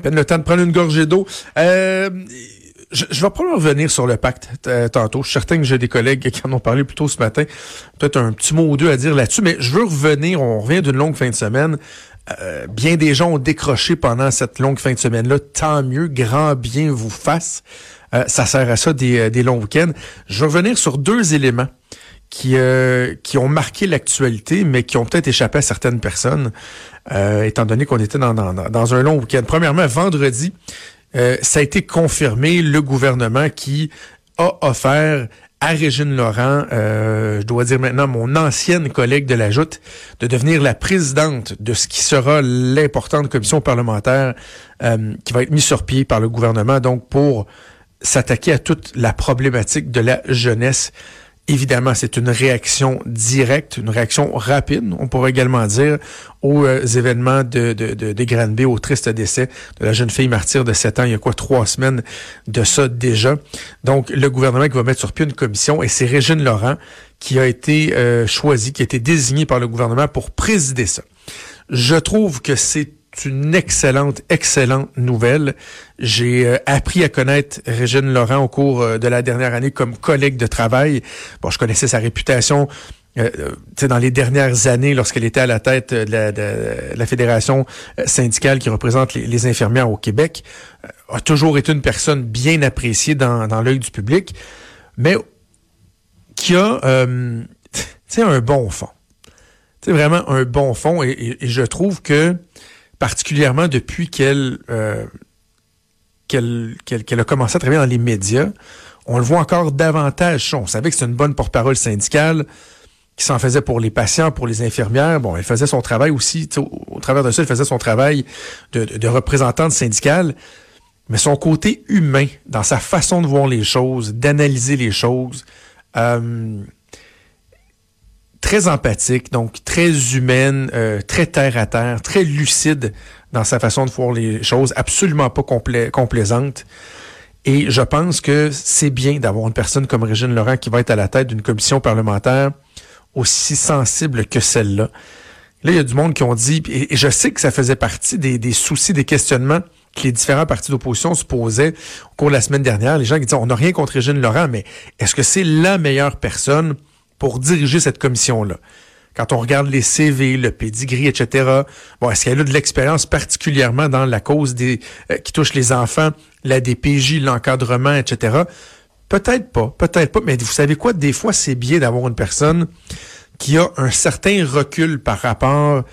Peine le temps de prendre une gorgée d'eau. Euh, je, je, vais probablement revenir sur le pacte euh, tantôt. Je suis certain que j'ai des collègues qui en ont parlé plus tôt ce matin. Peut-être un petit mot ou deux à dire là-dessus, mais je veux revenir. On revient d'une longue fin de semaine. Euh, bien des gens ont décroché pendant cette longue fin de semaine-là. Tant mieux, grand bien vous fasse. Euh, ça sert à ça des, des longs week-ends. Je veux revenir sur deux éléments qui, euh, qui ont marqué l'actualité, mais qui ont peut-être échappé à certaines personnes, euh, étant donné qu'on était dans, dans, dans, un long week-end. Premièrement, vendredi, euh, ça a été confirmé, le gouvernement qui a offert à Régine Laurent, je dois dire maintenant mon ancienne collègue de la Joute, de devenir la présidente de ce qui sera l'importante commission parlementaire qui va être mise sur pied par le gouvernement, donc pour s'attaquer à toute la problématique de la jeunesse Évidemment, c'est une réaction directe, une réaction rapide, on pourrait également dire, aux euh, événements de, de, de, au triste décès de la jeune fille martyre de 7 ans, il y a quoi, trois semaines de ça déjà. Donc, le gouvernement qui va mettre sur pied une commission, et c'est Régine Laurent qui a été euh, choisie, qui a été désignée par le gouvernement pour présider ça. Je trouve que c'est une excellente, excellente nouvelle. J'ai euh, appris à connaître Régine Laurent au cours euh, de la dernière année comme collègue de travail. Bon, je connaissais sa réputation euh, dans les dernières années, lorsqu'elle était à la tête de la, de la fédération syndicale qui représente les, infirmières au Québec, a toujours été une personne bien appréciée dans, dans l'œil du public, mais qui a euh, un bon fond. C'est vraiment un bon fond et, et, et je trouve que particulièrement depuis qu'elle euh, qu'elle a commencé à travailler dans les médias, on le voit encore davantage. On savait que c'est une bonne porte-parole syndicale qui s'en faisait pour les patients, pour les infirmières. Bon, elle faisait son travail aussi, au, au, travers de ça, elle faisait son travail de, de, de représentante syndicale. Mais son côté humain, dans sa façon de voir les choses, d'analyser les choses, euh, très empathique, donc très humaine, euh, très terre à terre, très lucide dans sa façon de voir les choses, absolument pas compla complaisante. Et je pense que c'est bien d'avoir une personne comme Régine Laurent qui va être à la tête d'une commission parlementaire aussi sensible que celle-là. Là, il y a du monde qui ont dit, et, je sais que ça faisait partie des, des soucis, des questionnements que les différents partis d'opposition se posaient au cours de la semaine dernière. Les gens qui disaient, on n'a rien contre Régine Laurent, mais est-ce que c'est la meilleure personne pour diriger cette commission-là. Quand on regarde les CV, le pedigree, etc., bon, est-ce qu'elle a de l'expérience particulièrement dans la cause des euh, qui touche les enfants, la DPJ, l'encadrement, etc. Peut-être pas, peut-être pas, mais vous savez quoi, des fois, c'est bien d'avoir une personne qui a un certain recul par rapport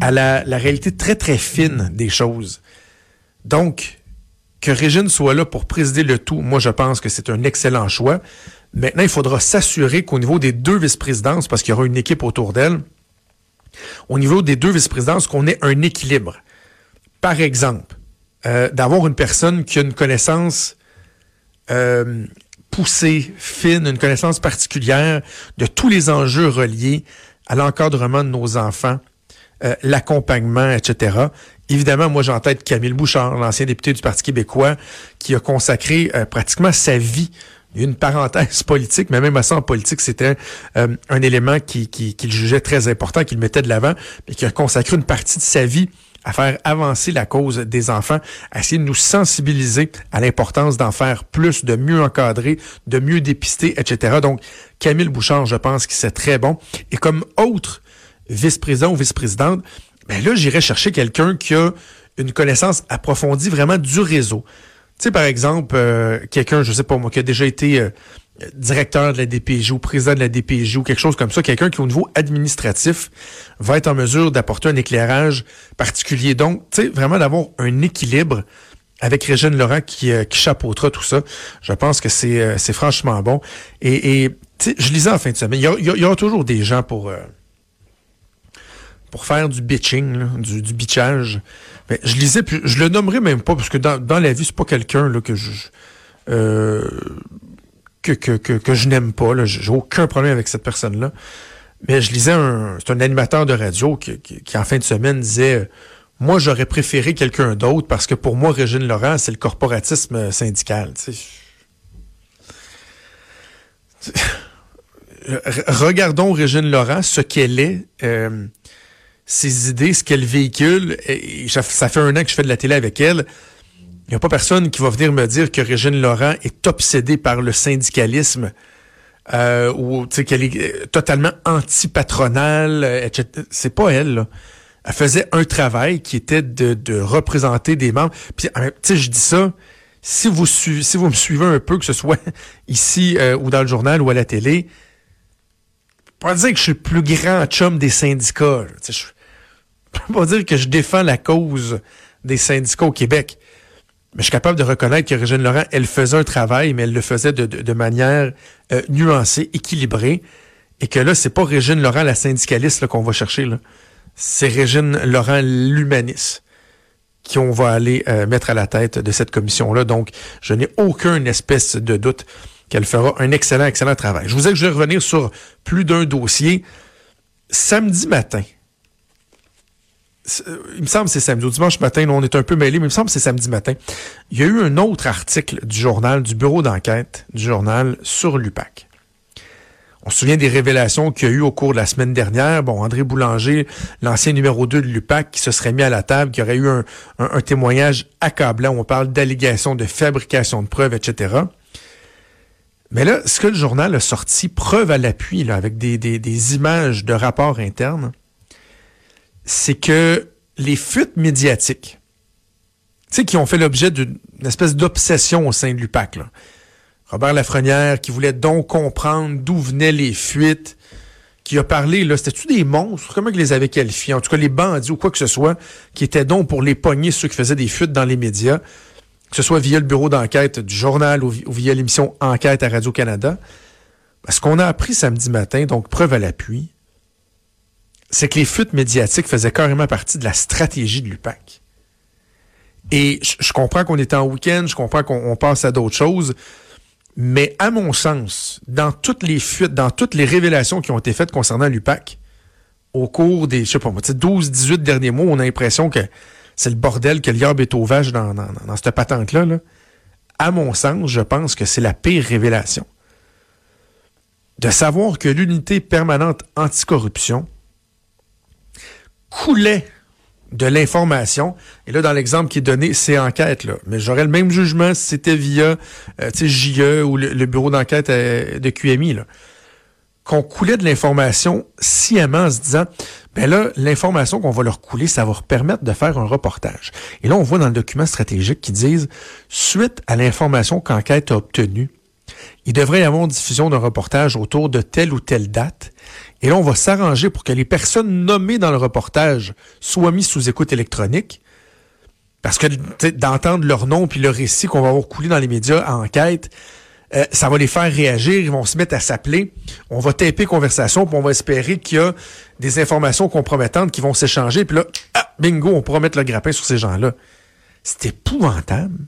à la, la réalité très, très fine des choses. Donc, que Régine soit là pour présider le tout, moi, je pense que c'est un excellent choix. Maintenant, il faudra s'assurer qu'au niveau des deux vice-présidences, parce qu'il y aura une équipe autour d'elle, au niveau des deux vice-présidences, qu'on ait un équilibre. Par exemple, euh, d'avoir une personne qui a une connaissance euh, poussée, fine, une connaissance particulière de tous les enjeux reliés à l'encadrement de nos enfants, euh, l'accompagnement, etc. Évidemment, moi j'ai en tête Camille Bouchard, l'ancien député du Parti québécois, qui a consacré euh, pratiquement sa vie une parenthèse politique, mais même à ça en politique, c'était euh, un élément qu'il qui, qui jugeait très important, qu'il mettait de l'avant, mais qui a consacré une partie de sa vie à faire avancer la cause des enfants, à essayer de nous sensibiliser à l'importance d'en faire plus, de mieux encadrer, de mieux dépister, etc. Donc, Camille Bouchard, je pense que c'est très bon. Et comme autre vice-président ou vice-présidente, ben là, j'irais chercher quelqu'un qui a une connaissance approfondie vraiment du réseau. Tu sais, par exemple, euh, quelqu'un, je sais pas moi, qui a déjà été euh, directeur de la DPJ ou président de la DPJ ou quelque chose comme ça, quelqu'un qui, au niveau administratif, va être en mesure d'apporter un éclairage particulier. Donc, tu sais, vraiment d'avoir un équilibre avec Régine Laurent qui, euh, qui chapeautera tout ça. Je pense que c'est euh, franchement bon. Et, je lisais en fin de semaine, il y, a, il y aura toujours des gens pour... Euh, pour faire du bitching, du, bitchage Mais je lisais, puis je le nommerai même pas, parce que dans, dans la vie, c'est pas quelqu'un que je euh, que, que, que, je n'aime pas. J'ai aucun problème avec cette personne-là. Mais je lisais un. C'est un animateur de radio qui, en fin de semaine, disait Moi, j'aurais préféré quelqu'un d'autre parce que pour moi, Régine Laurent, c'est le corporatisme syndical. Tu sais. Regardons Régine Laurent, ce qu'elle est. Euh, ses idées, ce qu'elle véhicule. Et ça fait un an que je fais de la télé avec elle. Il n'y a pas personne qui va venir me dire que Régine Laurent est obsédée par le syndicalisme euh, ou qu'elle est euh, totalement anti-patronale, euh. C'est pas elle. Là. Elle faisait un travail qui était de, de représenter des membres. Puis, je dis ça, si vous, si vous me suivez un peu, que ce soit ici euh, ou dans le journal ou à la télé, pas dire que je suis le plus grand chum des syndicats. Je, je peux pas dire que je défends la cause des syndicats au Québec. Mais je suis capable de reconnaître que Régine Laurent, elle faisait un travail, mais elle le faisait de, manière euh, nuancée, équilibrée. Et que là, c'est pas Régine Laurent, la syndicaliste, qu'on va chercher. C'est Régine Laurent, l'humaniste, qui on va aller euh, mettre à la tête de cette commission-là. Donc, je n'ai aucune espèce de doute qu'elle fera un excellent, excellent travail. Je vous ai que je vais revenir sur plus d'un dossier. Samedi matin, il me semble que c'est samedi. Au dimanche matin, on est un peu mêlés, mais il me semble que c'est samedi matin. Il y a eu un autre article du journal, du bureau d'enquête du journal sur l'UPAC. On se souvient des révélations qu'il y a eu au cours de la semaine dernière. Bon, André Boulanger, l'ancien numéro 2 de l'UPAC, qui se serait mis à la table, qui aurait eu un, témoignage accablant. On parle d'allégations de fabrication de preuves, etc. Mais là, ce que le journal a sorti, preuve à l'appui, avec des images de rapports internes, c'est que les fuites médiatiques, tu sais, qui ont fait l'objet d'une espèce d'obsession au sein de l'UPAC. Robert Lafrenière, qui voulait donc comprendre d'où venaient les fuites, qui a parlé, là, c'était-tu des monstres? Comment ils les avaient qualifiés? En tout cas, les bandits ou quoi que ce soit, qui étaient donc pour les pogner ceux qui faisaient des fuites dans les médias, que ce soit via le bureau d'enquête du journal ou via l'émission Enquête à Radio-Canada. Ce qu'on a appris samedi matin, donc preuve à l'appui, c'est que les fuites médiatiques faisaient carrément partie de la stratégie de l'UPAC. Et je, comprends qu'on est en week-end, je comprends qu'on passe à d'autres choses, mais à mon sens, dans toutes les fuites, dans toutes les révélations qui ont été faites concernant l'UPAC, au cours des, je sais pas moi, 12, 18 derniers mois, on a l'impression que c'est le bordel que l'herbe est au vache dans, dans, dans cette patente-là. Là. À mon sens, je pense que c'est la pire révélation. De savoir que l'unité permanente anticorruption coulait de l'information. Et là, dans l'exemple qui est donné, c'est enquête. Là. Mais j'aurais le même jugement si c'était via euh, JE ou le, bureau d'enquête euh, de QMI. Là. Qu'on coulait de l'information sciemment en se disant, ben là, l'information qu'on va leur couler, ça va leur permettre de faire un reportage. Et là, on voit dans le document stratégique qu'ils disent, suite à l'information qu'enquête a obtenue, il devrait y avoir une diffusion d'un reportage autour de telle ou telle date. Et là, on va s'arranger pour que les personnes nommées dans le reportage soient mises sous écoute électronique. Parce que d'entendre leur nom puis leur récit qu'on va avoir coulé dans les médias à enquête, euh, ça va les faire réagir, ils vont se mettre à s'appeler. On va taper conversation, puis on va espérer qu'il y a des informations compromettantes qui vont s'échanger. Puis là, ah, bingo, on pourra mettre le grappin sur ces gens-là. C'est épouvantable.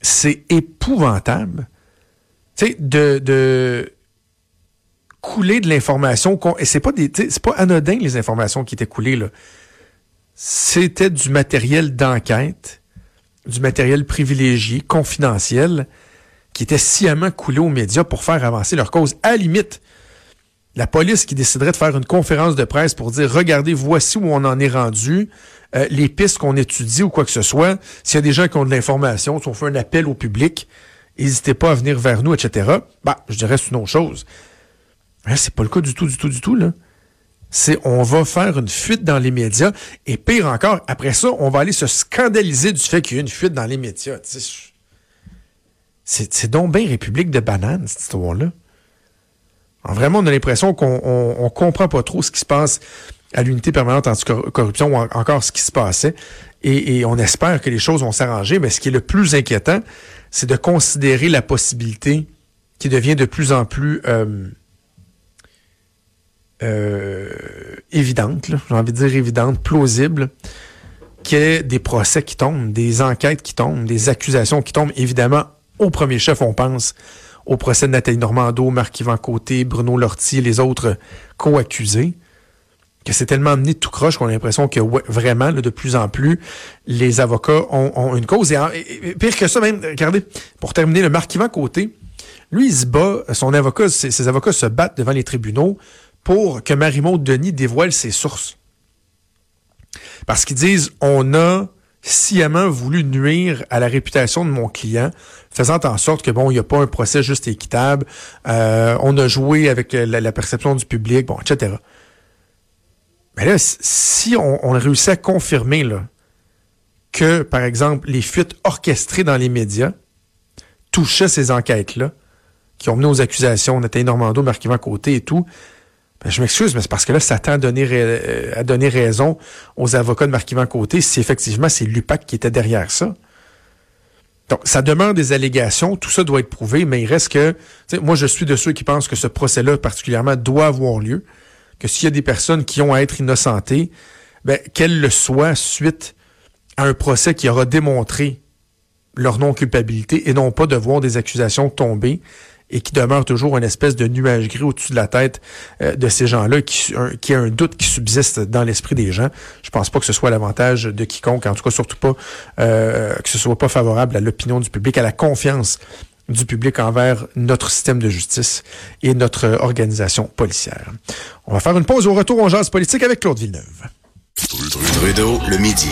C'est épouvantable. Tu sais, de, de couler de l'information. Et c'est pas des, c'est pas anodin les informations qui étaient coulées là. C'était du matériel d'enquête, du matériel privilégié, confidentiel, qui était sciemment coulé aux médias pour faire avancer leur cause. À la limite, la police qui déciderait de faire une conférence de presse pour dire regardez, voici où on en est rendu, euh, les pistes qu'on étudie ou quoi que ce soit. S'il y a des gens qui ont de l'information, si on fait un appel au public, n'hésitez pas à venir vers nous, etc. Bah, je dirais c'est une autre chose. Là, c'est pas le cas du tout, du tout, du tout, là. C'est on va faire une fuite dans les médias et pire encore, après ça, on va aller se scandaliser du fait qu'il y a une fuite dans les médias. C'est donc bien République de bananes, cette histoire-là. Vraiment, on a l'impression qu'on on, on comprend pas trop ce qui se passe à l'unité permanente anticorruption ou encore ce qui se passait. Et, et on espère que les choses vont s'arranger. Mais ce qui est le plus inquiétant, c'est de considérer la possibilité qui devient de plus en plus euh, euh, évidente, j'ai envie de dire évidente, plausible, qu'il y ait des procès qui tombent, des enquêtes qui tombent, des accusations qui tombent. Évidemment, au premier chef, on pense au procès de Nathalie Normando, Marc-Yvan Côté, Bruno Lortie, les autres co-accusés, que c'est tellement amené de tout croche qu'on a l'impression que vraiment, de plus en plus, les avocats ont, une cause. Et, pire que ça, même, regardez, pour terminer, le Marc-Yvan Côté, lui, il se bat, son avocat, ses, avocats se battent devant les tribunaux pour que Marie-Maud Denis dévoile ses sources. Parce qu'ils disent, on a sciemment voulu nuire à la réputation de mon client, faisant en sorte que bon, il n'y a pas un procès juste et équitable. Euh, on a joué avec la, perception du public, bon, etc. Mais là, si on, on réussit à confirmer là, que, par exemple, les fuites orchestrées dans les médias touchaient ces enquêtes-là, qui ont mené aux accusations, Nathalie Normando, Marc-Yvan Côté et tout, je m'excuse, mais c'est parce que là, ça tend à donner, euh, à donner raison aux avocats de Marc-Yvan Côté si effectivement c'est l'UPAC qui était derrière ça. Donc, ça demeure des allégations, tout ça doit être prouvé, mais il reste que, moi, je suis de ceux qui pensent que ce procès-là, particulièrement, doit avoir lieu, que s'il y a des personnes qui ont à être innocentées, ben, qu'elles le soient suite à un procès qui aura démontré leur non-culpabilité et non pas de voir des accusations tomber et qui demeure toujours une espèce de nuage gris au-dessus de la tête euh, de ces gens-là, qui, a un doute qui subsiste dans l'esprit des gens. Je pense pas que ce soit l'avantage de quiconque, en tout cas surtout pas euh, que ce soit pas favorable à l'opinion du public, à la confiance du public envers notre système de justice et notre organisation policière. On va faire une pause au retour en jazz politique avec Claude Villeneuve. Trudeau, le midi.